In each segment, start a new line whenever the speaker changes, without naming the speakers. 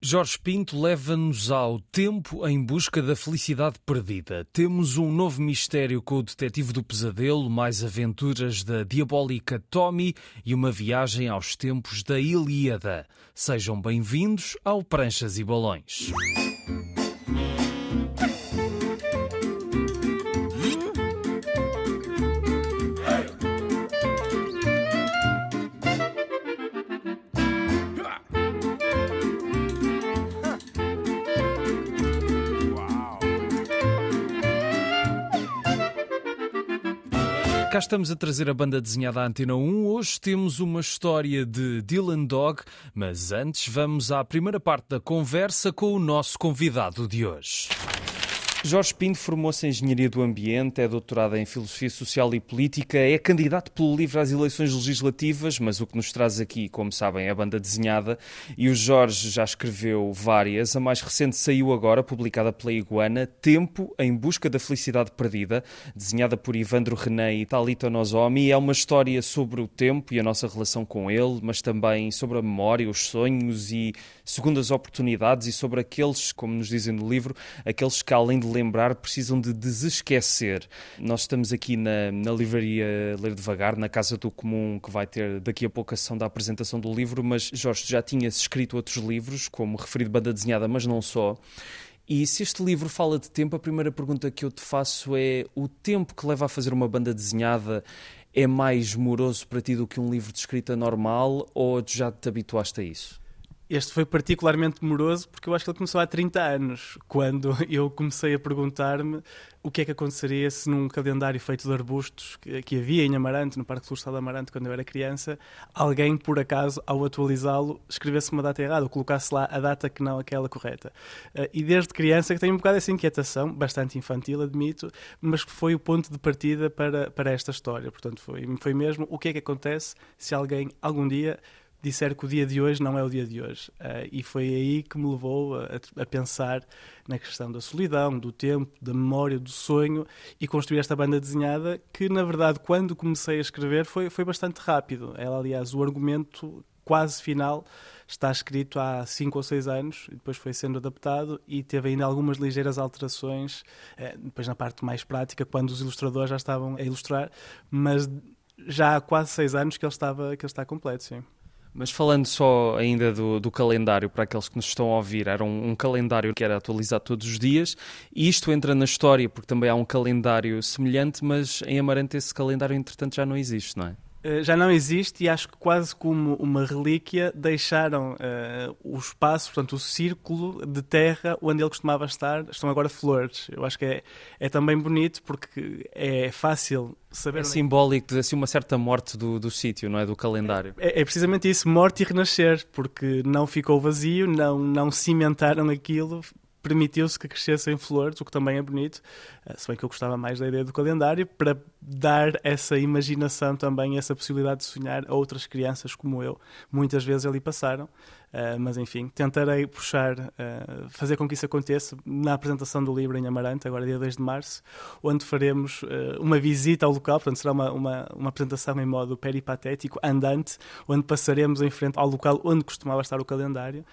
Jorge Pinto leva-nos ao tempo em busca da felicidade perdida. Temos um novo mistério com o detetive do pesadelo, mais aventuras da diabólica Tommy e uma viagem aos tempos da Ilíada. Sejam bem-vindos ao Pranchas e Balões. Cá estamos a trazer a banda desenhada à Antena 1. Hoje temos uma história de Dylan Dog, mas antes vamos à primeira parte da conversa com o nosso convidado de hoje. Jorge Pinto formou-se em Engenharia do Ambiente, é doutorado em Filosofia Social e Política, é candidato pelo livro às eleições legislativas, mas o que nos traz aqui, como sabem, é a banda desenhada. E o Jorge já escreveu várias. A mais recente saiu agora, publicada pela Iguana, Tempo em Busca da Felicidade Perdida, desenhada por Ivandro René e Talita Nozomi. É uma história sobre o tempo e a nossa relação com ele, mas também sobre a memória, os sonhos e segundas oportunidades e sobre aqueles, como nos dizem no livro, aqueles que além de lembrar precisam de desesquecer. Nós estamos aqui na, na livraria Ler Devagar, na Casa do Comum, que vai ter daqui a pouco a sessão da apresentação do livro, mas Jorge, já tinhas escrito outros livros, como referido Banda Desenhada, mas não só. E se este livro fala de tempo, a primeira pergunta que eu te faço é: o tempo que leva a fazer uma banda desenhada é mais moroso para ti do que um livro de escrita normal ou já te habituaste a isso?
Este foi particularmente demoroso porque eu acho que ele começou há 30 anos, quando eu comecei a perguntar-me o que é que aconteceria se num calendário feito de arbustos que, que havia em Amarante, no Parque Florestal de Amarante, quando eu era criança, alguém, por acaso, ao atualizá-lo, escrevesse uma data errada ou colocasse lá a data que não aquela correta. Uh, e desde criança que tenho um bocado essa inquietação, bastante infantil, admito, mas que foi o ponto de partida para, para esta história. Portanto, foi, foi mesmo o que é que acontece se alguém, algum dia, disser que o dia de hoje não é o dia de hoje. Uh, e foi aí que me levou a, a, pensar na questão da solidão, do tempo, da memória, do sonho e construir esta banda desenhada que, na verdade, quando comecei a escrever foi, foi bastante rápido. Ela, aliás, o argumento quase final está escrito há cinco ou seis anos, depois foi sendo adaptado e teve ainda algumas ligeiras alterações, eh, depois na parte mais prática, quando os ilustradores já estavam a ilustrar, mas já há quase seis anos que ele, estava, que ele está completo, sim.
Mas falando só ainda do, do, calendário, para aqueles que nos estão a ouvir, era um, um, calendário que era atualizado todos os dias, e isto entra na história, porque também há um calendário semelhante, mas em Amarante esse calendário, entretanto, já não existe, não é?
Eh, já não existe e acho que quase como uma relíquia deixaram uh, o espaço, portanto o círculo de terra onde ele costumava estar, estão agora flores. Eu acho que é, é também bonito porque é fácil saber... É,
é simbólico de assim, uma certa morte do, do sítio, não é? Do calendário.
É, é, precisamente isso, morte e renascer, porque não ficou vazio, não, não cimentaram aquilo, permitiu-se que crescessem flores, o que também é bonito, eh, se bem que eu gostava mais da ideia do calendário, para dar essa imaginação também, essa possibilidade de sonhar a outras crianças como eu, muitas vezes ali passaram. Uh, mas enfim, tentarei puxar, uh, fazer com que isso aconteça na apresentação do livro em Amarante, agora dia 2 de março, onde faremos uh, uma visita ao local, portanto será uma, uma, uma, apresentação em modo peripatético, andante, onde passaremos em frente ao local onde costumava estar o calendário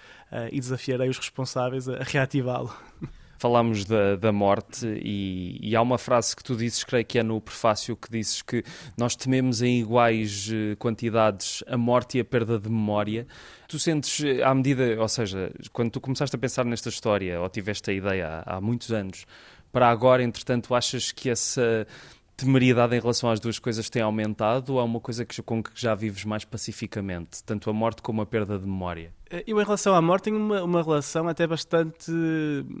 e desafiarei os responsáveis a reativá-lo.
falámos da, da morte e, e, há uma frase que tu dizes, creio que é no prefácio, que dizes que nós tememos em iguais eh, quantidades a morte e a perda de memória. Tu sentes, eh, à medida, ou seja, quando tu começaste a pensar nesta história, ou tiveste a ideia há, há muitos anos, para agora, entretanto, achas que essa temeridade em relação às duas coisas tem aumentado ou é uma coisa que, com que já vives mais pacificamente, tanto a morte como a perda de memória?
Eh, eu, em relação à morte, tenho uma, uma relação até bastante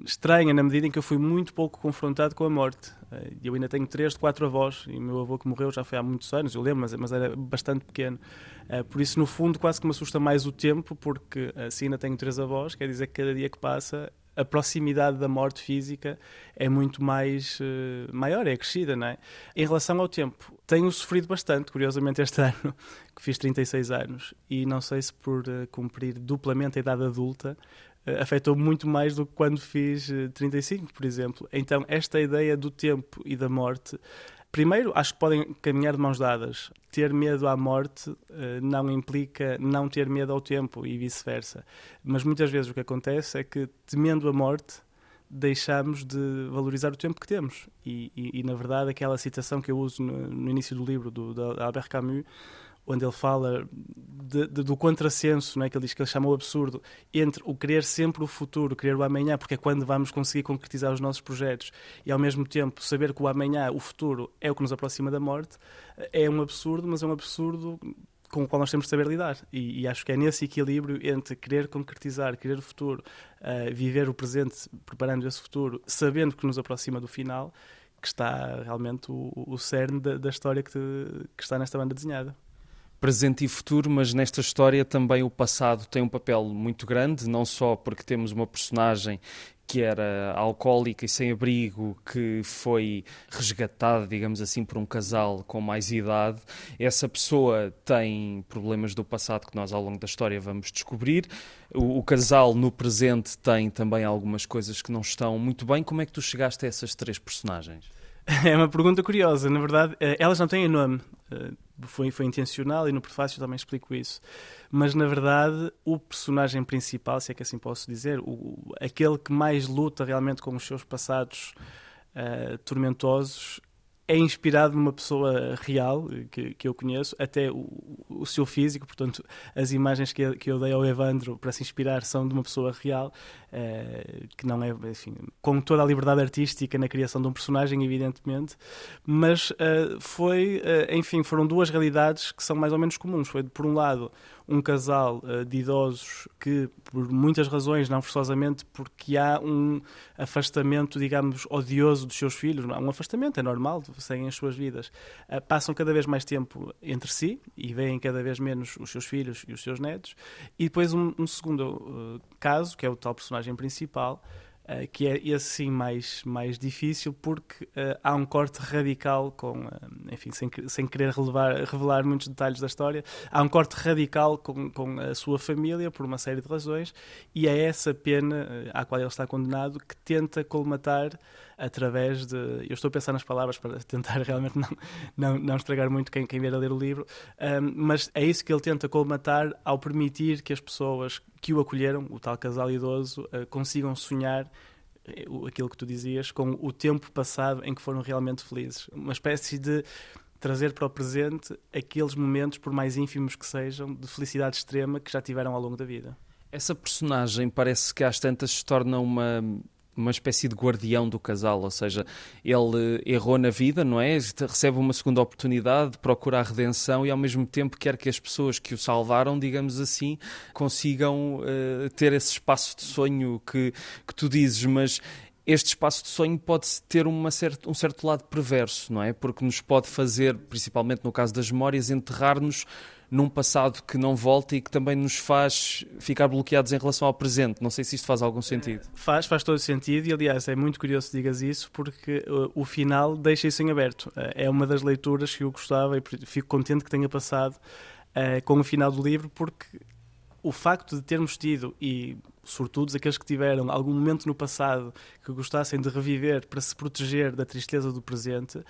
estranha, na medida em que eu fui muito pouco confrontado com a morte. Eh, eu ainda tenho três de quatro avós, e o meu avô que morreu já foi há muitos anos, eu lembro, mas, mas era bastante pequeno. Eh, por isso, no fundo, quase que me assusta mais o tempo, porque assim ainda tenho três avós, quer dizer que cada dia que passa a proximidade da morte física é muito mais uh, maior, é crescida, não é? Em relação ao tempo, tenho sofrido bastante, curiosamente, este ano, que fiz 36 anos, e não sei se por uh, cumprir duplamente a idade adulta, uh, afetou muito mais do que quando fiz 35, por exemplo. Então, esta ideia do tempo e da morte primeiro, acho que podem caminhar de mãos dadas. Ter medo à morte uh, não implica não ter medo ao tempo e vice-versa. Mas muitas vezes o que acontece é que, temendo a morte, deixamos de valorizar o tempo que temos. E, e, e na verdade, aquela citação que eu uso no, no início do livro, do, de Albert Camus, onde ele fala de, de, do contrassenso, né, que ele diz que ele chama o absurdo, entre o querer sempre o futuro, querer o amanhã, porque é quando vamos conseguir concretizar os nossos projetos, e ao mesmo tempo saber que o amanhã, o futuro, é o que nos aproxima da morte, é um absurdo, mas é um absurdo com o qual nós temos de saber lidar. E, e, acho que é nesse equilíbrio entre querer concretizar, querer o futuro, uh, viver o presente, preparando esse futuro, sabendo que nos aproxima do final, que está realmente o, o cerne da, da história que, te, que está nesta banda desenhada
presente e futuro, mas nesta história também o passado tem um papel muito grande, não só porque temos uma personagem que era alcoólica e sem abrigo, que foi resgatada, digamos assim, por um casal com mais idade. Essa pessoa tem problemas do passado que nós, ao longo da história, vamos descobrir. O, o, casal, no presente, tem também algumas coisas que não estão muito bem. Como é que tu chegaste a essas três personagens?
É uma pergunta curiosa. Na verdade, eh, elas não têm nome. Foi, foi intencional e no prefácio também explico isso. Mas, na verdade, o personagem principal, se é que assim posso dizer, o, aquele que mais luta realmente com os seus passados uh, tormentosos, é inspirado numa pessoa real que, que eu conheço, até o, o seu físico, portanto, as imagens que eu, que eu dei ao Evandro para se inspirar são de uma pessoa real, eh, que não é, enfim, com toda a liberdade artística na criação de um personagem, evidentemente, mas uh, foi, uh, enfim, foram duas realidades que são mais ou menos comuns. Foi, por um lado, um casal uh, de idosos que, por muitas razões, não forçosamente porque há um afastamento, digamos, odioso dos seus filhos, não, um afastamento é normal, seguem as suas vidas, uh, passam cada vez mais tempo entre si e veem cada vez menos os seus filhos e os seus netos. E depois um, um segundo uh, caso, que é o tal personagem principal, Uh, que é esse sim mais, mais difícil porque uh, há um corte radical com, uh, enfim, sem, sem querer relevar, revelar muitos detalhes da história, há um corte radical com, com a sua família por uma série de razões e é essa pena à qual ele está condenado que tenta colmatar através de. Eu estou a pensar nas palavras para tentar realmente não, não, não estragar muito quem, quem vier a ler o livro, um, mas é isso que ele tenta colmatar ao permitir que as pessoas que o acolheram, o tal casal idoso, uh, consigam sonhar eh, aquilo que tu dizias, com o tempo passado em que foram realmente felizes. Uma espécie de trazer para o presente aqueles momentos, por mais ínfimos que sejam, de felicidade extrema que já tiveram ao longo da vida.
Essa personagem parece que às tantas se torna uma uma espécie de guardião do casal, ou seja, ele errou na vida, não é? Recebe uma segunda oportunidade, procura a redenção e ao mesmo tempo quer que as pessoas que o salvaram, digamos assim, consigam uh, ter esse espaço de sonho que, que tu dizes, mas este espaço de sonho pode ter uma certa, um certo lado perverso, não é? Porque nos pode fazer, principalmente no caso das memórias, enterrar-nos num passado que não volta e que também nos faz ficar bloqueados em relação ao presente. Não sei se isto faz algum sentido.
Faz, faz todo sentido e, aliás, é muito curioso que digas isso porque uh, o final deixa isso em aberto. Uh, é uma das leituras que eu gostava e fico contente que tenha passado uh, com o final do livro porque o facto de termos tido, e sobretudo aqueles que tiveram algum momento no passado que gostassem de reviver para se proteger da tristeza do presente,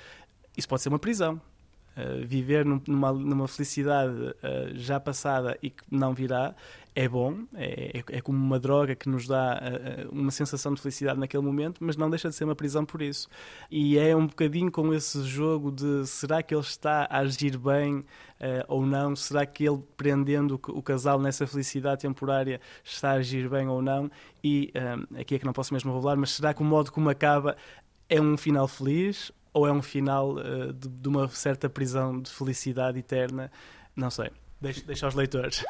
isso pode ser uma prisão. Uh, viver numa, numa felicidade uh, já passada e que não virá é bom, é, é, é como uma droga que nos dá uh, uma sensação de felicidade naquele momento, mas não deixa de ser uma prisão por isso. E é um bocadinho com esse jogo de será que ele está a agir bem ou não? Será que ele, prendendo o casal nessa felicidade temporária, está a agir bem ou não? E aqui é que não posso mesmo revelar, mas será que o modo como acaba é um final feliz ou é um final uh, de, de, uma certa prisão de felicidade eterna? Não sei. Deixa, deixa aos leitores.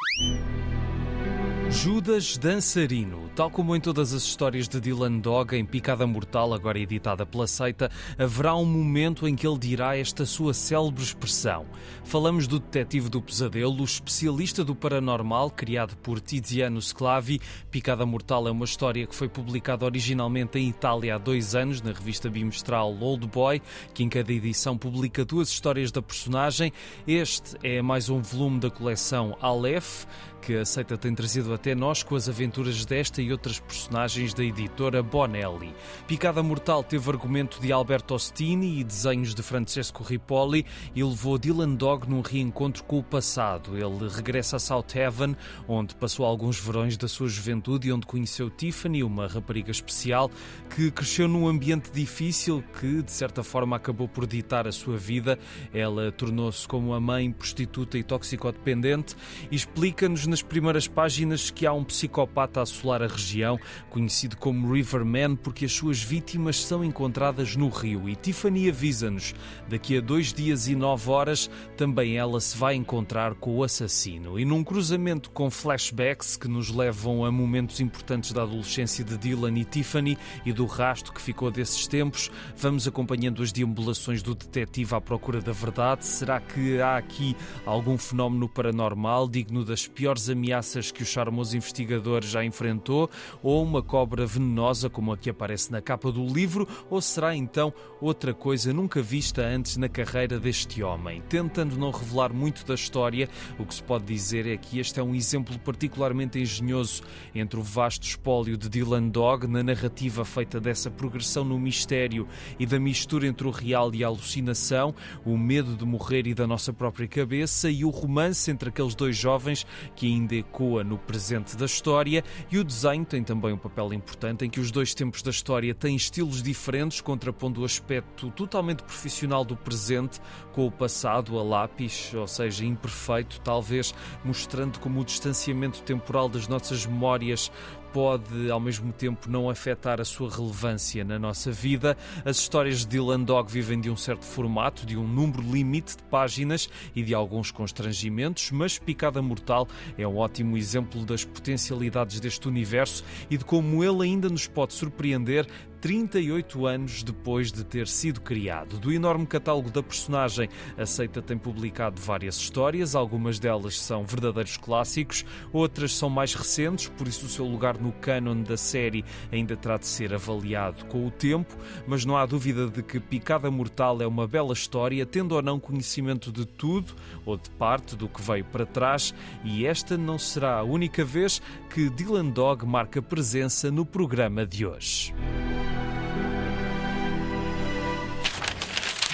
Judas Dançarino. Tal como em todas as histórias de Dylan Dog, em Picada Mortal, agora editada pela seita, haverá um momento em que ele dirá esta sua célebre expressão. Falamos do detetive do pesadelo, o especialista do paranormal, criado por Tiziano Sclavi. Picada Mortal é uma história que foi publicada originalmente em Itália há dois anos, na revista bimestral Old Boy, que em cada edição publica duas histórias da personagem. Este é mais um volume da coleção Aleph. Que a Seita tem trazido até nós com as aventuras desta e outras personagens da editora Bonelli. Picada Mortal teve argumento de Alberto Ostini e desenhos de Francesco Ripoli e levou Dylan Dog num reencontro com o passado. Ele regressa a South Haven, onde passou alguns verões da sua juventude e onde conheceu Tiffany, uma rapariga especial que cresceu num ambiente difícil que, de certa forma, acabou por ditar a sua vida. Ela tornou-se como a mãe prostituta e toxicodependente e explica-nos nas primeiras páginas que há um psicopata a assolar a região, conhecido como Riverman, porque as suas vítimas são encontradas no rio. E Tiffany avisa-nos, daqui a dois dias e nove horas, também ela se vai encontrar com o assassino. E num cruzamento com flashbacks que nos levam a momentos importantes da adolescência de Dylan e Tiffany e do rasto que ficou desses tempos, vamos acompanhando as deambulações do detetive à procura da verdade. Será que há aqui algum fenómeno paranormal digno das piores ameaças que o charmoso investigador já enfrentou? Ou uma cobra venenosa como a que aparece na capa do livro? Ou será então outra coisa nunca vista antes na carreira deste homem? Tentando não revelar muito da história, o que se pode dizer é que este é um exemplo particularmente engenhoso entre o vasto espólio de Dylan Dog na narrativa feita dessa progressão no mistério e da mistura entre o real e a alucinação, o medo de morrer e da nossa própria cabeça e o romance entre aqueles dois jovens que ainda ecoa no presente da história e o desenho tem também um papel importante em que os dois tempos da história têm estilos diferentes, contrapondo o aspecto totalmente profissional do presente com o passado a lápis, ou seja, imperfeito, talvez mostrando como o distanciamento temporal das nossas memórias pode ao mesmo tempo não afetar a sua relevância na nossa vida. As histórias de Dylan Dog vivem de um certo formato, de um número limite de páginas e de alguns constrangimentos, mas Picada Mortal é um ótimo exemplo das potencialidades deste universo e de como ele ainda nos pode surpreender 38 anos depois de ter sido criado. Do enorme catálogo da personagem, a Seita tem publicado várias histórias, algumas delas são verdadeiros clássicos, outras são mais recentes, por isso o seu lugar no canon da série ainda terá de ser avaliado com o tempo, mas não há dúvida de que Picada Mortal é uma bela história, tendo ou não conhecimento de tudo ou de parte do que veio para trás, e esta não será a única vez que Dylan Dog marca presença no programa de hoje.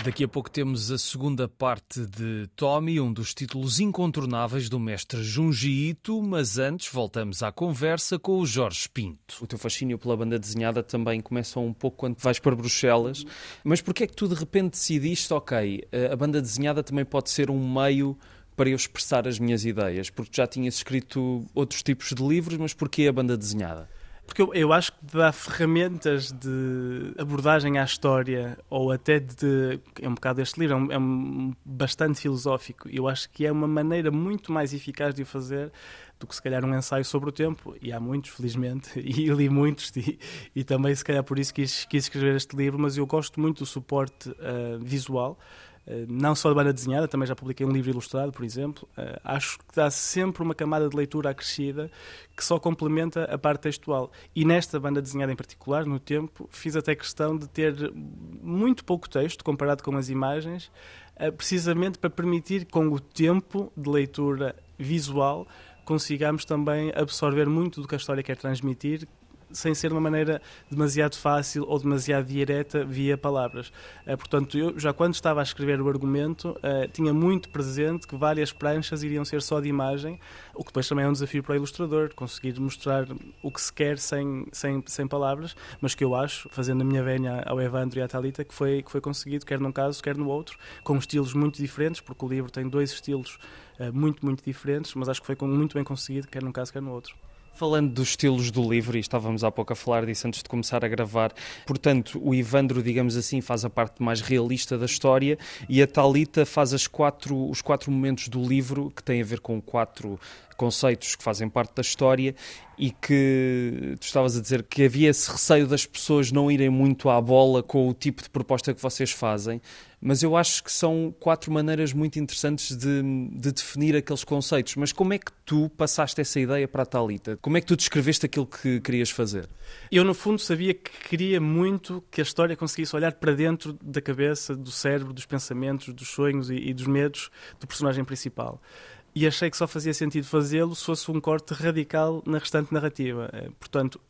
Daqui a pouco temos a segunda parte de Tommy, um dos títulos incontornáveis do mestre Junji Ito, mas antes voltamos à conversa com o Jorge Pinto. O teu fascínio pela banda desenhada também começa um pouco quando vais para Bruxelas, mas porquê é que tu de repente decidiste, ok, a banda desenhada também pode ser um meio para eu expressar as minhas ideias? Porque já tinhas escrito outros tipos de livros, mas porquê a banda desenhada?
Porque eu, eu, acho que dá ferramentas de abordagem à história, ou até de. É um bocado este livro, é, um, é um bastante filosófico. Eu acho que é uma maneira muito mais eficaz de o fazer do que se calhar um ensaio sobre o tempo. E há muitos, felizmente, e li muitos, e, e também se calhar por isso quis, quis escrever este livro. Mas eu gosto muito do suporte uh, visual. Eh, não só de banda desenhada, também já publiquei um livro ilustrado, por exemplo. Eh, acho que dá sempre uma camada de leitura acrescida que só complementa a parte textual. E nesta banda desenhada em particular, no tempo, fiz até questão de ter muito pouco texto comparado com as imagens, eh, precisamente para permitir, com o tempo de leitura visual, consigamos também absorver muito do que a história quer transmitir, sem ser uma maneira demasiado fácil ou demasiado direta via palavras. Uh, portanto, eu já quando estava a escrever o argumento, uh, tinha muito presente que várias pranchas iriam ser só de imagem, o que depois também é um desafio para o ilustrador, conseguir mostrar o que se quer sem, sem, sem palavras, mas que eu acho, fazendo a minha venha ao Evandro e à Talita, que foi, que foi conseguido, quer num caso, quer no outro, com estilos muito diferentes, porque o livro tem dois estilos uh, muito, muito diferentes, mas acho que foi muito bem conseguido, quer num caso, quer no outro.
Falando dos estilos do livro, e estávamos há pouco a falar disso antes de começar a gravar, portanto, o Ivandro, digamos assim, faz a parte mais realista da história e a Talita faz as quatro, os quatro momentos do livro que têm a ver com quatro conceitos que fazem parte da história e que tu estavas a dizer que havia esse receio das pessoas não irem muito à bola com o tipo de proposta que vocês fazem, mas eu acho que são quatro maneiras muito interessantes de, de definir aqueles conceitos. Mas como é que tu passaste essa ideia para a Talita? Como é que tu descreveste aquilo que querias fazer?
Eu, no fundo, sabia que queria muito que a história conseguisse olhar para dentro da cabeça, do cérebro, dos pensamentos, dos sonhos e, e dos medos do personagem principal. e achei que só fazia sentido fazê-lo se fosse um corte radical na restante narrativa. Eh, portanto,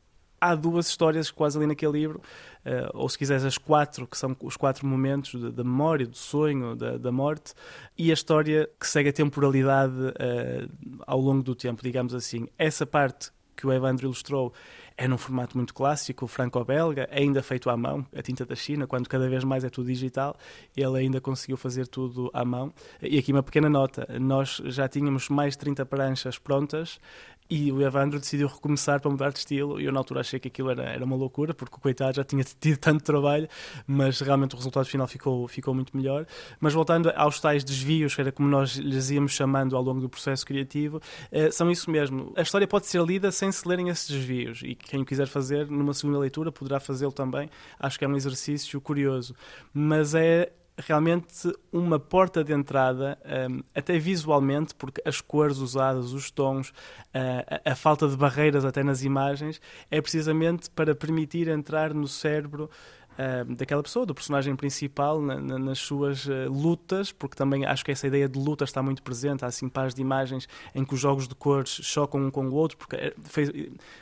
há duas histórias quase ali naquele livro, uh, ou se quiseres as quatro, que são os quatro momentos da memória, do sonho, da, da, morte, e a história que segue a temporalidade uh, ao longo do tempo, digamos assim. Essa parte que o Evandro ilustrou é num formato muito clássico, franco-belga, ainda feito à mão, a tinta da China, quando cada vez mais é tudo digital, ele ainda conseguiu fazer tudo à mão. E aqui uma pequena nota, nós já tínhamos mais de 30 pranchas prontas, e o Evandro decidiu recomeçar para mudar de estilo. E eu, na altura, achei que aquilo era, era uma loucura, porque o coitado já tinha tido tanto trabalho, mas realmente o resultado final ficou, ficou muito melhor. Mas voltando aos tais desvios, que era como nós lhes íamos chamando ao longo do processo criativo, eh, são isso mesmo. A história pode ser lida sem se lerem esses desvios, e quem o quiser fazer numa segunda leitura poderá fazê-lo também. Acho que é um exercício curioso. Mas é realmente uma porta de entrada, um, até visualmente, porque as cores usadas, os tons, uh, a, a, falta de barreiras até nas imagens, é precisamente para permitir entrar no cérebro uh, daquela pessoa, do personagem principal, na, na, nas suas uh, lutas, porque também acho que essa ideia de luta está muito presente. Há assim pares de imagens em que os jogos de cores chocam um com o outro, porque é, fez,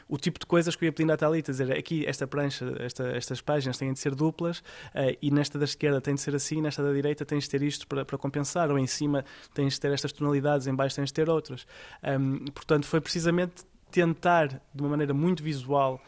o tipo de coisas que eu ia pedindo à Thalita, dizer aqui esta prancha, esta, estas páginas têm de ser duplas uh, e nesta da esquerda tem de ser assim, nesta da direita tens de ter isto para, para compensar, ou em cima tens de ter estas tonalidades, em baixo tens de ter outras. Um, portanto, foi precisamente tentar, de uma maneira muito visual,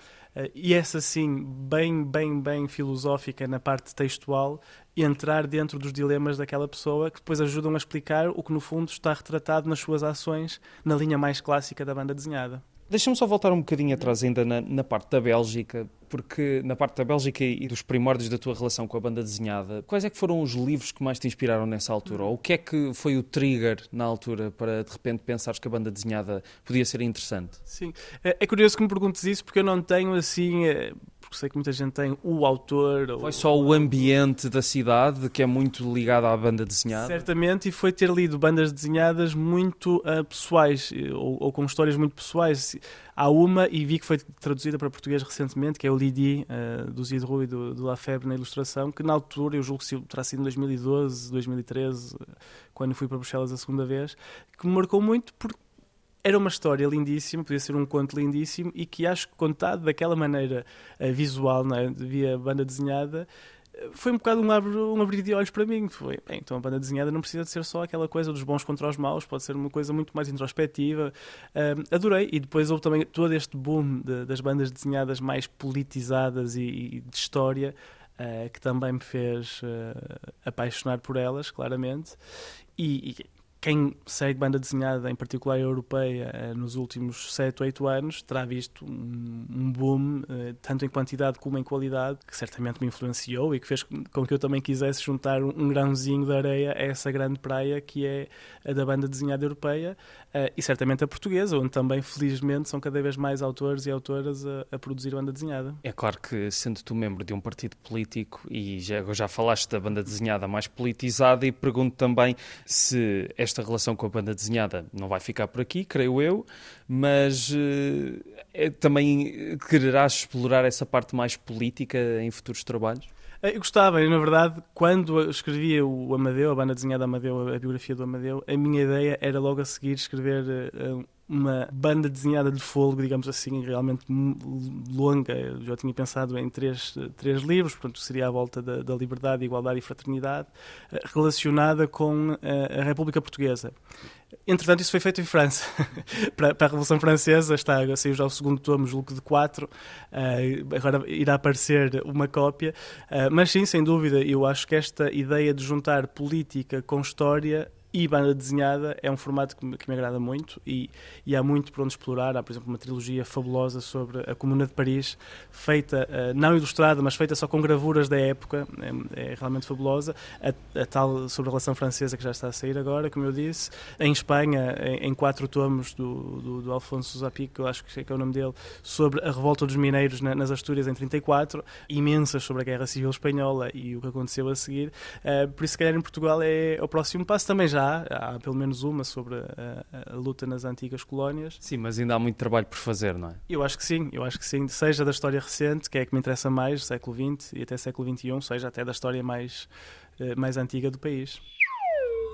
e essa sim, bem, bem, bem filosófica na parte textual, entrar dentro dos dilemas daquela pessoa que depois ajudam a explicar o que no fundo está retratado nas suas ações na linha mais clássica da banda desenhada.
Deixa-me só voltar um bocadinho atrás ainda na, na, parte da Bélgica, porque na parte da Bélgica e dos primórdios da tua relação com a banda desenhada, quais é que foram os livros que mais te inspiraram nessa altura? Ou o que é que foi o trigger na altura para de repente pensares que a banda desenhada podia ser interessante?
Sim, é, é curioso que me perguntes isso porque eu não tenho assim eh, porque sei que muita gente tem o autor.
Foi ou... só o ambiente da cidade que é muito ligado à banda desenhada?
Certamente, e foi ter lido bandas desenhadas muito uh, pessoais, ou, ou, com histórias muito pessoais. Há uma, e vi que foi traduzida para português recentemente, que é o Lidi, uh, do Zidru e do, do Lafebvre na ilustração, que na altura, eu julgo que terá sido em 2012, 2013, quando fui para Bruxelas a segunda vez, que me marcou muito porque era uma história lindíssima, podia ser um conto lindíssimo e que acho que contado daquela maneira uh, visual, não é? via banda desenhada, eh, foi um bocado um, abrir, um abrir de olhos para mim. Foi, bem, então a banda desenhada não precisa de ser só aquela coisa dos bons contra os maus, pode ser uma coisa muito mais introspectiva. Uh, adorei. E depois houve também todo este boom de, das bandas desenhadas mais politizadas e, e de história. Uh, que também me fez uh, apaixonar por elas, claramente. E, e quem segue banda desenhada, em particular europeia, eh, nos últimos 7 ou 8 anos, terá visto um, boom, eh, tanto em quantidade como em qualidade, que certamente me influenciou e que fez com que eu também quisesse juntar um grãozinho de areia a essa grande praia que é a da banda desenhada europeia eh, e certamente a portuguesa, onde também, felizmente, são cada vez mais autores e autoras a, produzir banda desenhada.
É claro que, sendo tu membro de um partido político e já, já falaste da banda desenhada mais politizada, e pergunto também se esta esta relação com a banda desenhada não vai ficar por aqui, creio eu, mas é, também quererás explorar essa parte mais política em futuros trabalhos?
Eu gostava, na verdade, quando escrevia o Amadeu, a banda desenhada Amadeu, a biografia do Amadeu, a minha ideia era logo a seguir escrever uh, uma banda desenhada de fogo, digamos assim, realmente longa. Eu já tinha pensado em três, três livros, portanto, seria à volta da, da liberdade, igualdade e fraternidade, eh, relacionada com a, eh, a República Portuguesa. Entretanto, isso foi feito em França. para, para, a Revolução Francesa, está, saiu já o segundo tomo, julgo de quatro. Uh, agora irá aparecer uma cópia. Uh, mas sim, sem dúvida, eu acho que esta ideia de juntar política com história e banda desenhada é um formato que me, que me agrada muito e, e, há muito por onde explorar. Há, por exemplo, uma trilogia fabulosa sobre a Comuna de Paris, feita, uh, não ilustrada, mas feita só com gravuras da época, é, é realmente fabulosa. A, a, tal sobre a relação francesa que já está a sair agora, como eu disse. Em Espanha, em, em quatro tomos do, do, do Alfonso Zapic, que eu acho que é o nome dele, sobre a revolta dos mineiros na, nas Astúrias em 34, imensas sobre a Guerra Civil Espanhola e o que aconteceu a seguir. Uh, por isso, se calhar, em Portugal é o próximo passo. Também já há, há pelo menos uma sobre a, a, luta nas antigas colónias.
Sim, mas ainda há muito trabalho por fazer, não é?
Eu acho que sim, eu acho que sim. Seja da história recente, que é que me interessa mais, século XX e até século XXI, seja até da história mais, eh, mais antiga do país.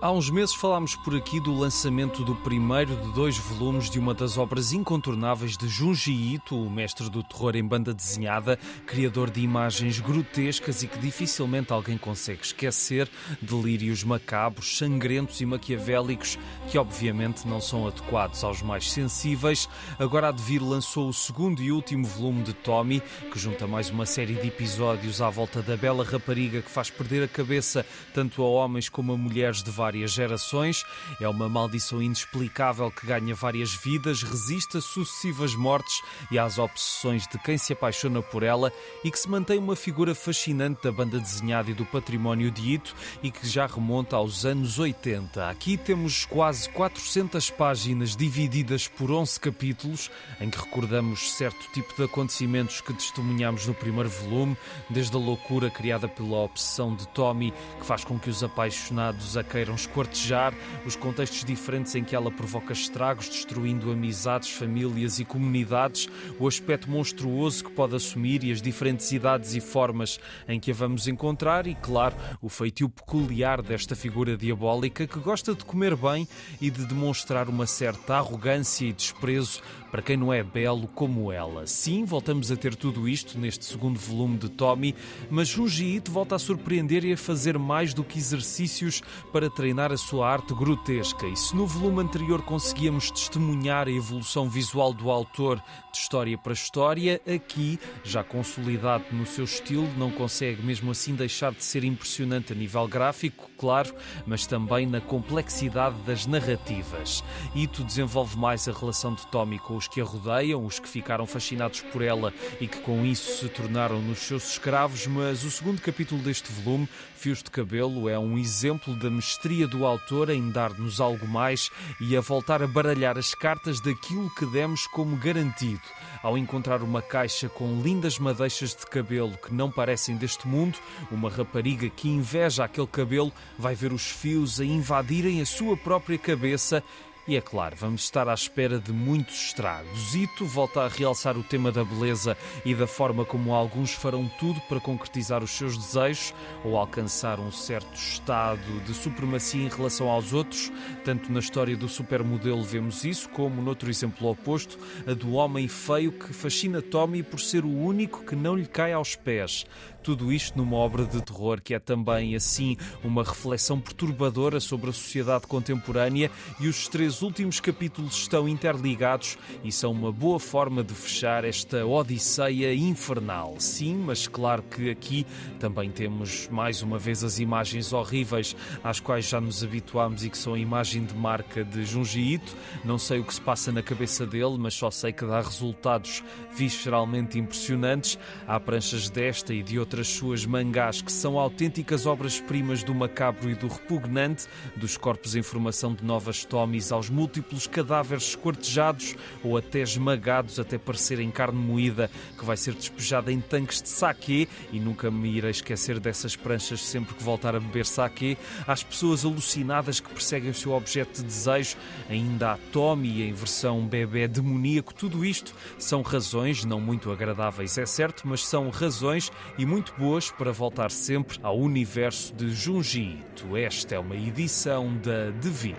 Há uns meses falámos por aqui do lançamento do primeiro de dois volumes de uma das obras incontornáveis de Junji Ito, o mestre do terror em banda desenhada, criador de imagens grotescas e que dificilmente alguém consegue esquecer, delírios macabros, sangrentos e maquiavélicos que obviamente não são adequados aos mais sensíveis. Agora a Devir lançou o segundo e último volume de Tommy, que junta mais uma série de episódios à volta da bela rapariga que faz perder a cabeça tanto a homens como a mulheres de vários várias gerações. É uma maldição inexplicável que ganha várias vidas, resiste a sucessivas mortes e às obsessões de quem se apaixona por ela e que se mantém uma figura fascinante da banda desenhada e do património de Ito e que já remonta aos anos 80. Aqui temos quase 400 páginas divididas por 11 capítulos em que recordamos certo tipo de acontecimentos que testemunhamos no primeiro volume, desde a loucura criada pela obsessão de Tommy, que faz com que os apaixonados a queiram esquartejar, os contextos diferentes em que ela provoca estragos, destruindo amizades, famílias e comunidades, o aspecto monstruoso que pode assumir e as diferentes idades e formas em que a vamos encontrar e, claro, o feitio peculiar desta figura diabólica que gosta de comer bem e de demonstrar uma certa arrogância e desprezo para quem não é belo como ela. Sim, voltamos a ter tudo isto neste segundo volume de Tommy, mas Junji Ito volta a surpreender e a fazer mais do que exercícios para treinar a sua arte grotesca. E se no volume anterior conseguíamos testemunhar a evolução visual do autor de história para história, aqui, já consolidado no seu estilo, não consegue mesmo assim deixar de ser impressionante a nível gráfico, claro, mas também na complexidade das narrativas. Ito desenvolve mais a relação de Tommy com os que a rodeiam, os que ficaram fascinados por ela e que com isso se tornaram nos seus escravos, mas o segundo capítulo deste volume, Fios de Cabelo, é um exemplo da mestria do autor em dar-nos algo mais e a voltar a baralhar as cartas daquilo que demos como garantido. Ao encontrar uma caixa com lindas madeixas de cabelo que não parecem deste mundo, uma rapariga que inveja aquele cabelo vai ver os fios a invadirem a sua própria cabeça e é claro, vamos estar à espera de muitos estragos. Zito volta a realçar o tema da beleza e da forma como alguns farão tudo para concretizar os seus desejos ou alcançar um certo estado de supremacia em relação aos outros. Tanto na história do supermodelo vemos isso, como noutro exemplo oposto, a do homem feio que fascina Tommy por ser o único que não lhe cai aos pés. Tudo isto numa obra de terror que é também, assim, uma reflexão perturbadora sobre a sociedade contemporânea e os três últimos capítulos estão interligados e são uma boa forma de fechar esta odisseia infernal. Sim, mas claro que aqui também temos mais uma vez as imagens horríveis às quais já nos habituámos e que são a imagem de marca de Junji Ito. Não sei o que se passa na cabeça dele, mas só sei que dá resultados visceralmente impressionantes. Há pranchas desta e de outras outras suas mangás, que são autênticas obras-primas do macabro e do repugnante, dos corpos em formação de novas tomis aos múltiplos cadáveres esquartejados ou até esmagados até parecerem carne moída, que vai ser despejada em tanques de saquê, e nunca me irei esquecer dessas pranchas sempre que voltar a beber saquê, às pessoas alucinadas que perseguem o seu objeto de desejo, ainda há Tommy em versão bebê demoníaco, tudo isto são razões, não muito agradáveis, é certo, mas são razões e muito muito boas para voltar sempre ao universo de Junji Ito. Esta é uma edição da Devir.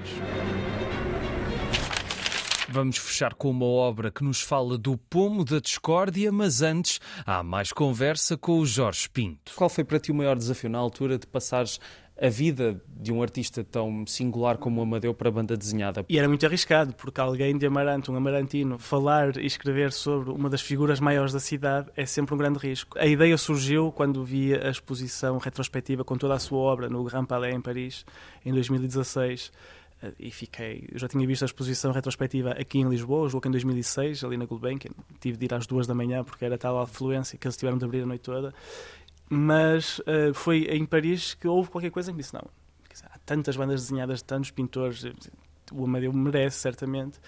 Vamos fechar com uma obra que nos fala do pomo da discórdia, mas antes há mais conversa com o Jorge Pinto. Qual foi para ti o maior desafio na altura de passares a vida de um artista tão singular como o Amadeu para a banda desenhada.
E era muito arriscado, porque alguém de Amarante, um amarantino, falar e escrever sobre uma das figuras maiores da cidade é sempre um grande risco. A ideia surgiu quando vi a exposição retrospectiva com toda a sua obra no Grand Palais em Paris, em 2016 eh, e fiquei. Eu já tinha visto a exposição retrospectiva aqui em Lisboa, jogo em 2006, ali na Gulbenkian. Tive de ir às duas da manhã porque era tal a afluência que eles tiveram de abrir a noite toda mas uh, foi em Paris que houve qualquer coisa que me disse: não, há tantas bandas desenhadas, tantos pintores, o Amadeu merece certamente.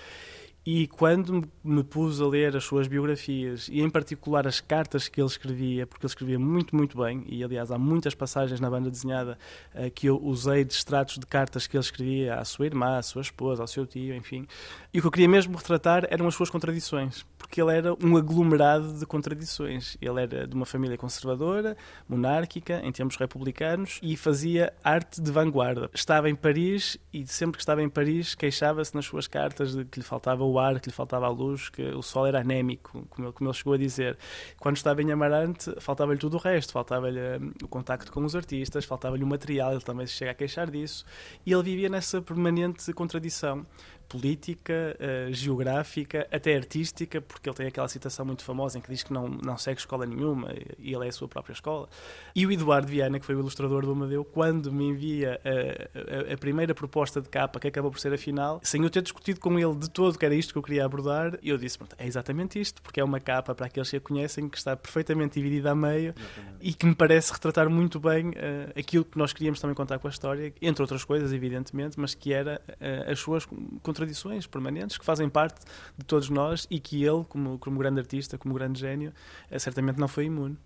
E quando me pus a ler as suas biografias, e em particular as cartas que ele escrevia, porque ele escrevia muito, muito bem, e aliás há muitas passagens na banda desenhada uh, que eu usei de extratos de cartas que ele escrevia à sua irmã, à sua esposa, ao seu tio, enfim. E o que eu queria mesmo retratar eram as suas contradições, porque ele era um aglomerado de contradições. Ele era de uma família conservadora, monárquica, em termos republicanos, e fazia arte de vanguarda. Estava em Paris e sempre que estava em Paris queixava-se nas suas cartas de que lhe faltava o ar, que lhe faltava a luz, que o sol era anémico, como ele, como ele chegou a dizer. Quando estava em Amarante, faltava-lhe tudo o resto, faltava-lhe hum, o contacto com os artistas, faltava-lhe o material, ele também se chega a queixar disso, e ele vivia nessa permanente contradição política, uh, geográfica, até artística, porque ele tem aquela citação muito famosa em que diz que não, não segue escola nenhuma e ele é a sua própria escola. E o Eduardo Viana, que foi o ilustrador do Amadeu, quando me envia a, a, a, primeira proposta de capa, que acabou por ser a final, sem eu ter discutido com ele de todo que era isto que eu queria abordar, eu disse: é exatamente isto, porque é uma capa para aqueles que a conhecem que está perfeitamente dividida a meio exatamente. e que me parece retratar muito bem uh, aquilo que nós queríamos também contar com a história, entre outras coisas, evidentemente, mas que era uh, as suas contra contradições permanentes que fazem parte de todos nós e que ele, como, como grande artista, como grande gênio, eh, certamente não foi imune.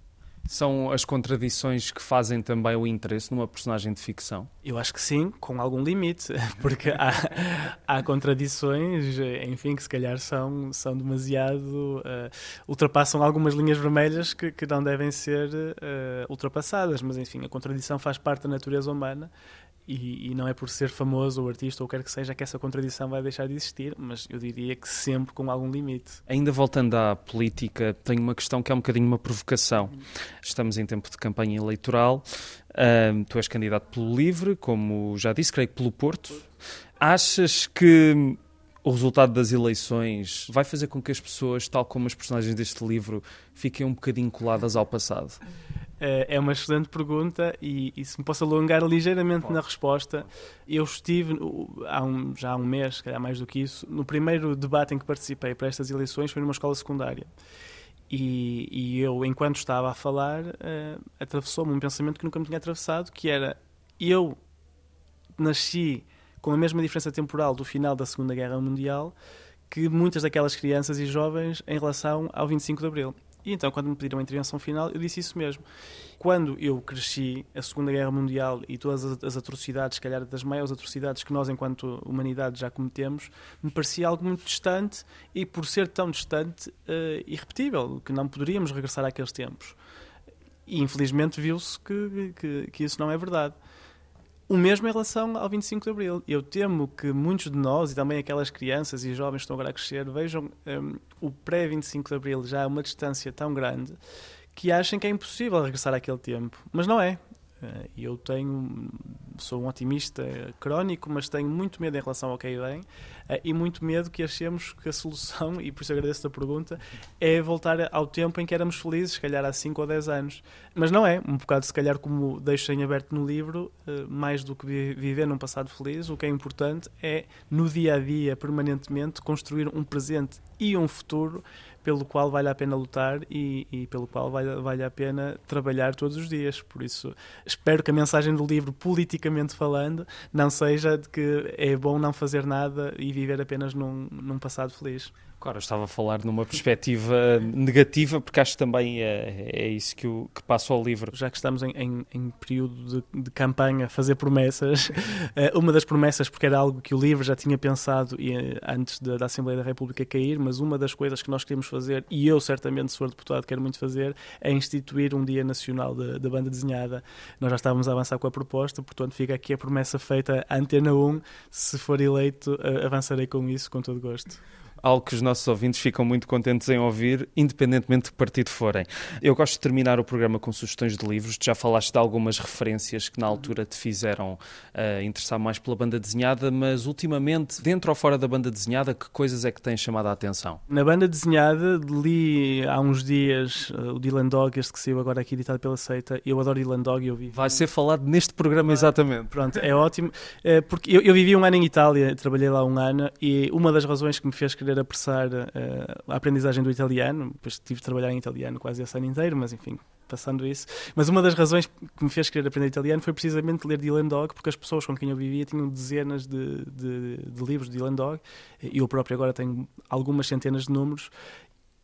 São as contradições que fazem também o interesse numa personagem de ficção?
Eu acho que sim, com algum limite, porque há, há contradições, enfim, que se calhar são, são demasiado. Uh, ultrapassam algumas linhas vermelhas que, que não devem ser uh, ultrapassadas, mas enfim, a contradição faz parte da natureza humana e, e, não é por ser famoso ou artista ou quer que seja que essa contradição vai deixar de existir, mas eu diria que sempre com algum limite.
Ainda voltando à política, tenho uma questão que é um bocadinho uma provocação. Estamos em tempo de campanha eleitoral, tu és candidato pelo LIVRE, como já disse, creio que pelo Porto. Achas que o resultado das eleições vai fazer com que as pessoas, tal como as personagens deste livro, fiquem um bocadinho coladas ao passado?
Eh, é uma excelente pergunta e, e se me posso alongar ligeiramente Pode. na resposta, eu estive há um, já há um mês, calhar mais do que isso, no primeiro debate em que participei para estas eleições foi numa escola secundária. E, e eu, enquanto estava a falar, uh, atravessou-me um pensamento que nunca me tinha atravessado, que era eu nasci com a mesma diferença temporal do final da Segunda Guerra Mundial que muitas daquelas crianças e jovens em relação ao 25 de Abril. E então, quando me pediram a intervenção final, eu disse isso mesmo. Quando eu cresci, a Segunda Guerra Mundial e todas as atrocidades, se calhar das maiores atrocidades que nós, enquanto humanidade, já cometemos, me parecia algo muito distante e, por ser tão distante, uh, irrepetível, que não poderíamos regressar àqueles tempos. E, infelizmente, viu-se que, que, que isso não é verdade. O mesmo em relação ao 25 de Abril. Eu temo que muitos de nós, e também aquelas crianças e jovens que estão agora a crescer, vejam um, o pré-25 de Abril já a uma distância tão grande que achem que é impossível regressar àquele tempo. Mas não é. Eh, eu tenho, sou um otimista crónico, mas tenho muito medo em relação ao que aí vem eh, e muito medo que achemos que a solução, e por isso agradeço a pergunta, é voltar ao tempo em que éramos felizes, se calhar há 5 ou 10 anos. Mas não é, um bocado se calhar como deixo em aberto no livro, eh, mais do que viver num passado feliz, o que é importante é no dia a dia, permanentemente, construir um presente e um futuro pelo qual vale a pena lutar e, e, pelo qual vale, vale a pena trabalhar todos os dias. Por isso, espero que a mensagem do livro, politicamente falando, não seja de que é bom não fazer nada e viver apenas num, num passado feliz.
Claro, eu estava a falar numa perspectiva negativa, porque acho que também é, é isso que, o, que passa ao livro.
Já que estamos em, em, em período de, de, campanha, fazer promessas, eh, uma das promessas, porque era algo que o livro já tinha pensado e, antes da, da, Assembleia da República cair, mas uma das coisas que nós queremos fazer, e eu certamente, se for deputado, quero muito fazer, é instituir um Dia Nacional da, da Banda Desenhada. Nós já estávamos a avançar com a proposta, portanto fica aqui a promessa feita à Antena 1, se for eleito, eh, avançarei com isso com todo gosto
algo que os nossos ouvintes ficam muito contentes em ouvir, independentemente de que partido forem. Eu gosto de terminar o programa com sugestões de livros. Tu já falaste de algumas referências que na altura te fizeram uh, interessar mais pela banda desenhada, mas ultimamente, dentro ou fora da banda desenhada, que coisas é que têm chamado a atenção?
Na banda desenhada, li há uns dias uh, o Dylan Dog, este que saiu agora aqui editado pela Seita. Eu adoro Dylan Dog e eu vi.
Vai ser falado neste programa, exatamente.
Pronto, é ótimo. Uh, porque eu, eu vivi um ano em Itália, trabalhei lá um ano e uma das razões que me fez querer querer apressar uh, a aprendizagem do italiano, depois tive de trabalhar em italiano quase esse ano inteiro, mas enfim, passando isso. Mas uma das razões que me fez querer aprender italiano foi precisamente ler Dylan Dog, porque as pessoas com quem eu vivia tinham dezenas de, de, de livros de Dylan Dog, e eu próprio agora tenho algumas centenas de números,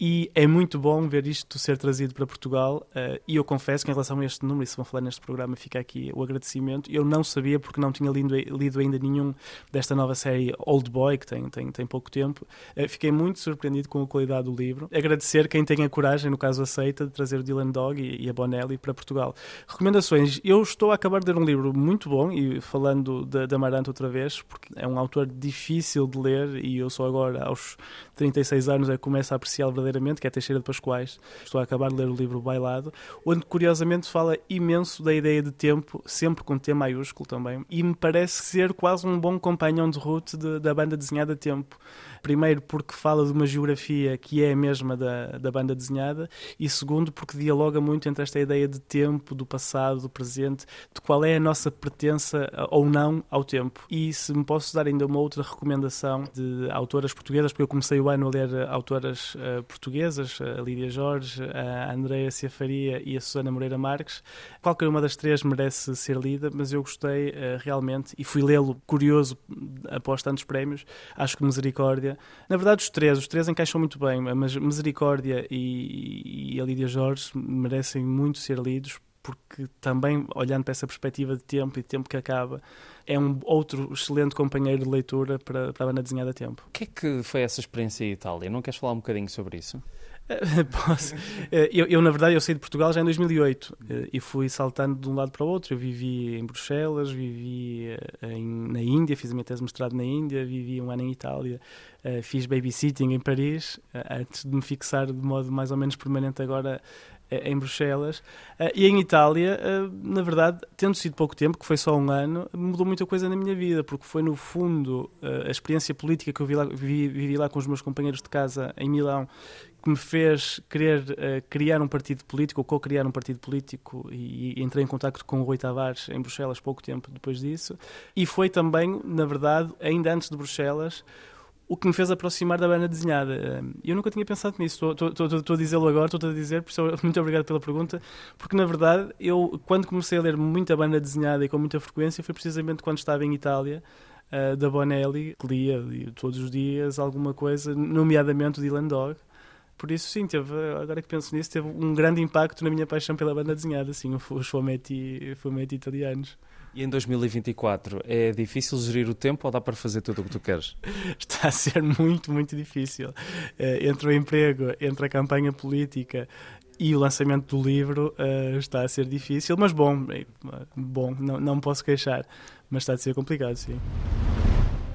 e é muito bom ver isto ser trazido para Portugal. Uh, e eu confesso que, em relação a este número, e se vão falar neste programa, fica aqui o agradecimento. Eu não sabia, porque não tinha lido, lido ainda nenhum desta nova série Old Boy, que tem, tem, tem pouco tempo. Uh, fiquei muito surpreendido com a qualidade do livro. Agradecer quem tem a coragem, no caso aceita, de trazer o Dylan Dog e, e a Bonelli para Portugal. Recomendações. Eu estou a acabar de ler um livro muito bom, e falando da, Amarante outra vez, porque é um autor difícil de ler e eu só agora, aos 36 anos, é que começo a apreciá-lo verdadeiramente que é Teixeira de Pascoais. Estou a acabar de ler o livro Bailado, onde curiosamente fala imenso da ideia de tempo, sempre com T maiúsculo também, e me parece ser quase um bom companhão de route de, da banda desenhada Tempo. Primeiro, porque fala de uma geografia que é a mesma da, da banda desenhada, e segundo, porque dialoga muito entre esta ideia de tempo, do passado, do presente, de qual é a nossa pertença ou não ao tempo. E se me posso dar ainda uma outra recomendação de autoras portuguesas, porque eu comecei o ano a ler autoras uh, portuguesas, a Lídia Jorge, a Andrea Ciafaria e a Susana Moreira Marques. Qualquer uma das três merece ser lida, mas eu gostei uh, realmente e fui lê-lo curioso após tantos prémios. Acho que Misericórdia na verdade, os três, os três encaixam muito bem, mas Misericórdia e, e a Lídia Jorge merecem muito ser lidos porque também, olhando para essa perspectiva de tempo e de tempo que acaba, é um outro excelente companheiro de leitura para, para a banda desenhada Tempo.
O que é que foi essa experiência em Itália? Não queres falar um bocadinho sobre isso?
Posso. Eh, eu, eu, na verdade, eu saí de Portugal já em 2008 eh, e fui saltando de um lado para o outro. Eu vivi em Bruxelas, vivi eh, em, na Índia, fiz a minha tese de mestrado na Índia, vivi um ano em Itália, fiz babysitting em Paris, antes de me fixar de modo mais ou menos permanente agora em Bruxelas. E em Itália, na verdade, tendo sido pouco tempo, que foi só um ano, mudou muita coisa na minha vida, porque foi no fundo a experiência política que eu vi lá, vivi, vivi lá com os meus companheiros de casa em Milão que me fez querer uh, criar um partido político, ou co-criar um partido político, e, e, entrei em contato com o Rui Tavares em Bruxelas pouco tempo depois disso. E foi também, na verdade, ainda antes de Bruxelas, o que me fez aproximar da banda desenhada. Eh, eu nunca tinha pensado nisso, estou a dizê-lo agora, estou a dizer, muito obrigado pela pergunta, porque na verdade, eu, quando comecei a ler muita banda desenhada e com muita frequência, foi precisamente quando estava em Itália. Uh, da Bonelli, que lia todos os dias alguma coisa, nomeadamente o Dylan Dog, por isso, sim, teve, agora que penso nisso, teve um grande impacto na minha paixão pela banda desenhada, assim, os fumetti, fumetti italianos.
E em 2024 é difícil gerir o tempo ou dá para fazer tudo o que tu queres?
Está a ser muito, muito difícil. Uh, entre o emprego, entre a campanha política e o lançamento do livro uh, está a ser difícil, mas bom, bom, não, não posso queixar, mas está a ser complicado, sim.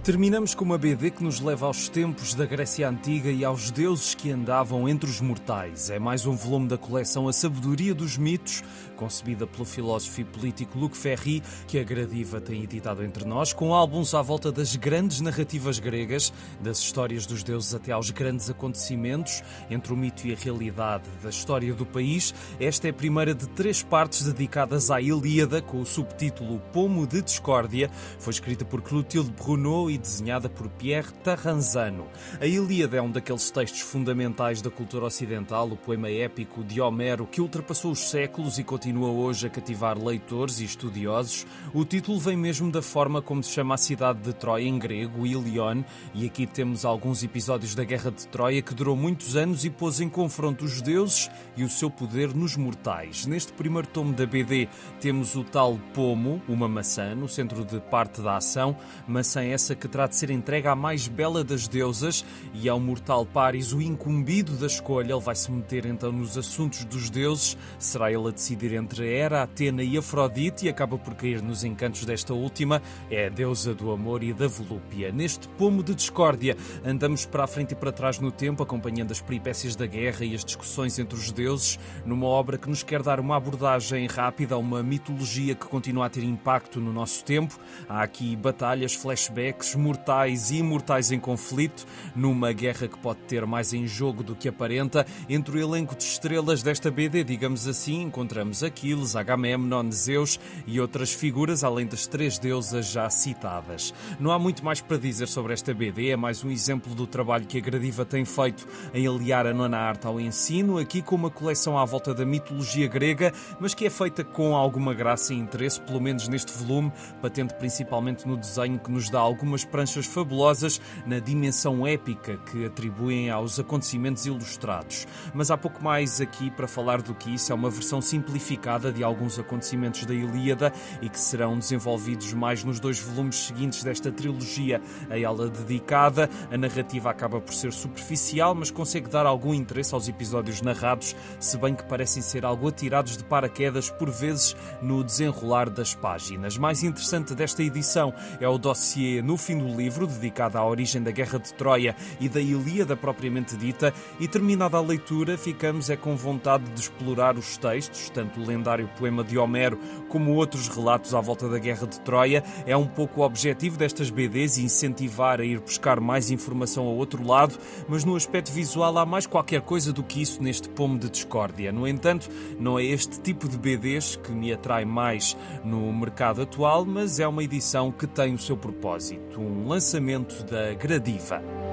Terminamos com uma BD que nos leva aos tempos da Grécia Antiga e aos deuses que andavam entre os mortais. É mais um volume da coleção A Sabedoria dos Mitos, concebida pelo filósofo e político Luc Ferry, que a Gradiva tem editado entre nós, com álbuns à volta das grandes narrativas gregas, das histórias dos deuses até aos grandes acontecimentos, entre o mito e a realidade da história do país. Esta é a primeira de três partes dedicadas à Ilíada, com o subtítulo Pomo de Discórdia. Foi escrita por Clotilde Bruno e desenhada por Pierre Tarranzano. A Ilíada é um daqueles textos fundamentais da cultura ocidental, o poema épico de Homero, que ultrapassou os séculos e continua hoje a cativar leitores e estudiosos. O título vem mesmo da forma como se chama a cidade de Troia em grego, Ilion, e aqui temos alguns episódios da Guerra de Troia que durou muitos anos e pôs em confronto os deuses e o seu poder nos mortais. Neste primeiro tomo da BD temos o tal pomo, uma maçã, no centro de parte da ação, maçã essa que que terá de ser entregue à mais bela das deusas e ao mortal Paris, o incumbido da escolha. Ele vai se meter então nos assuntos dos deuses. Será ele a decidir entre Hera, Atena e Afrodite e acaba por cair nos encantos desta última. É a deusa do amor e da volúpia. Neste pomo de discórdia, andamos para a frente e para trás no tempo, acompanhando as peripécias da guerra e as discussões entre os deuses, numa obra que nos quer dar uma abordagem rápida a uma mitologia que continua a ter impacto no nosso tempo. Há aqui batalhas, flashbacks, mortais e imortais em conflito, numa guerra que pode ter mais em jogo do que aparenta. Entre o elenco de estrelas desta BD, digamos assim, encontramos Aquiles, Agamemnon, Zeus e outras figuras, além das três deusas já citadas. Não há muito mais para dizer sobre esta BD, é mais um exemplo do trabalho que a Gradiva tem feito em aliar a nona arte ao ensino, aqui com uma coleção à volta da mitologia grega, mas que é feita com alguma graça e interesse, pelo menos neste volume, patente principalmente no desenho que nos dá algumas pranchas fabulosas na dimensão épica que atribuem aos acontecimentos ilustrados. Mas há pouco mais aqui para falar do que isso, é uma versão simplificada de alguns acontecimentos da Ilíada e que serão desenvolvidos mais nos dois volumes seguintes desta trilogia a ela dedicada. A narrativa acaba por ser superficial, mas consegue dar algum interesse aos episódios narrados, se bem que parecem ser algo atirados de paraquedas por vezes no desenrolar das páginas. Mais interessante desta edição é o dossiê no fim do livro, dedicado à origem da Guerra de Troia e da Ilíada propriamente dita, e terminada a leitura, ficamos é com vontade de explorar os textos, tanto o lendário poema de Homero como outros relatos à volta da Guerra de Troia. É um pouco o objetivo destas BDs incentivar a ir buscar mais informação ao outro lado, mas no aspecto visual há mais qualquer coisa do que isso neste pomo de discórdia. No entanto, não é este tipo de BDs que me atrai mais no mercado atual, mas é uma edição que tem o seu propósito, um lançamento da Gradiva.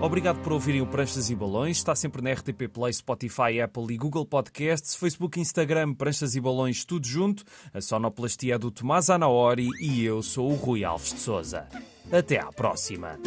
Obrigado por ouvirem o Pranchas e Balões. Está sempre na RTP Play, Spotify, Apple e Google Podcasts, Facebook, Instagram, Pranchas e Balões, tudo junto. A sonoplastia é do Tomás Anaori e eu sou o Rui Alves de Souza. Até à próxima.